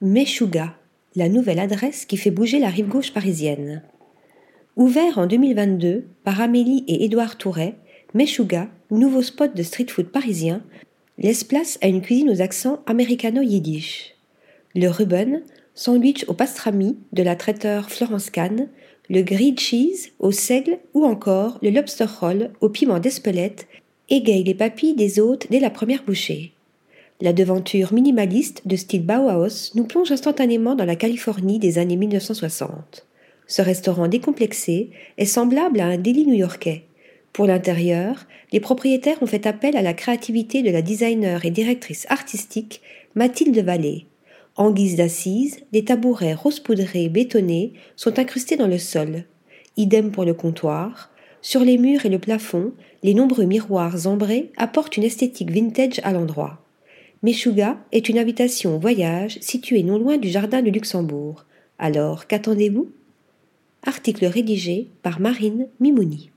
Meshuga, la nouvelle adresse qui fait bouger la rive gauche parisienne. Ouvert en 2022 par Amélie et Édouard Touret, Meshuga, nouveau spot de street food parisien, laisse place à une cuisine aux accents américano-yiddish. Le Ruben, sandwich au pastrami de la traiteur Florence Kahn, le grilled cheese au seigle ou encore le lobster roll au piment d'Espelette égaye les papilles des hôtes dès la première bouchée. La devanture minimaliste de style Bauhaus nous plonge instantanément dans la Californie des années 1960. Ce restaurant décomplexé est semblable à un délit new-yorkais. Pour l'intérieur, les propriétaires ont fait appel à la créativité de la designer et directrice artistique Mathilde Vallée. En guise d'assises, des tabourets rose poudrés bétonnés sont incrustés dans le sol. Idem pour le comptoir. Sur les murs et le plafond, les nombreux miroirs ambrés apportent une esthétique vintage à l'endroit. Meshuga est une invitation au voyage située non loin du jardin de Luxembourg. Alors, qu'attendez-vous? Article rédigé par Marine Mimouni.